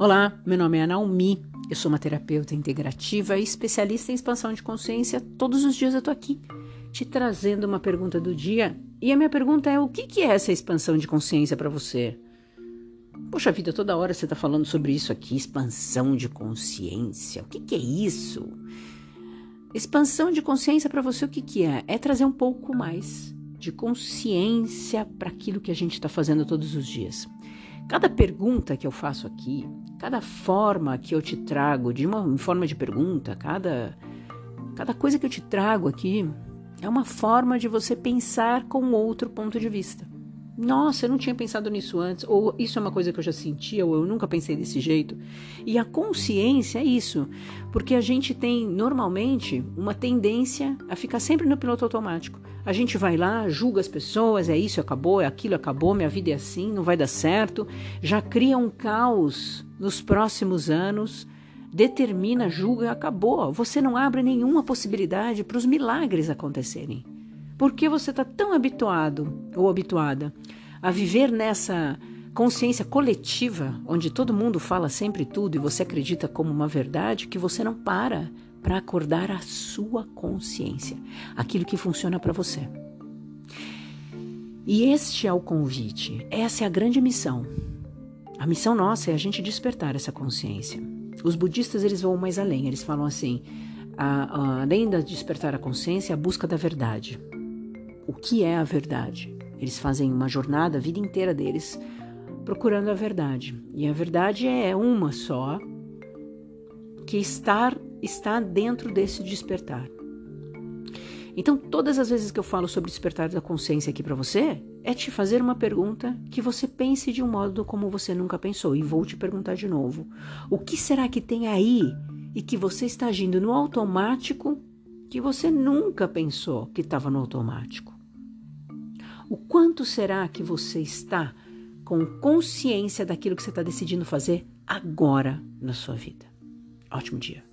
Olá, meu nome é Naomi, eu sou uma terapeuta integrativa e especialista em expansão de consciência. Todos os dias eu tô aqui te trazendo uma pergunta do dia e a minha pergunta é: o que, é essa expansão de consciência para você? Poxa vida, toda hora você tá falando sobre isso aqui, expansão de consciência. O que, que é isso? Expansão de consciência para você, o que, que é? É trazer um pouco mais de consciência para aquilo que a gente está fazendo todos os dias. Cada pergunta que eu faço aqui, cada forma que eu te trago, de uma forma de pergunta, cada, cada coisa que eu te trago aqui, é uma forma de você pensar com outro ponto de vista. Nossa, eu não tinha pensado nisso antes, ou isso é uma coisa que eu já sentia, ou eu nunca pensei desse jeito. E a consciência é isso, porque a gente tem normalmente uma tendência a ficar sempre no piloto automático. A gente vai lá, julga as pessoas, é isso, acabou, é aquilo, acabou, minha vida é assim, não vai dar certo, já cria um caos nos próximos anos, determina, julga, acabou. Você não abre nenhuma possibilidade para os milagres acontecerem. Porque você está tão habituado ou habituada a viver nessa consciência coletiva, onde todo mundo fala sempre tudo e você acredita como uma verdade, que você não para para acordar a sua consciência, aquilo que funciona para você. E este é o convite, essa é a grande missão. A missão nossa é a gente despertar essa consciência. Os budistas eles vão mais além, eles falam assim: a, a, além de despertar a consciência, a busca da verdade o que é a verdade. Eles fazem uma jornada, a vida inteira deles, procurando a verdade. E a verdade é uma só, que estar, está dentro desse despertar. Então, todas as vezes que eu falo sobre despertar da consciência aqui para você, é te fazer uma pergunta que você pense de um modo como você nunca pensou. E vou te perguntar de novo: o que será que tem aí e que você está agindo no automático que você nunca pensou que estava no automático? O quanto será que você está com consciência daquilo que você está decidindo fazer agora na sua vida? Ótimo dia!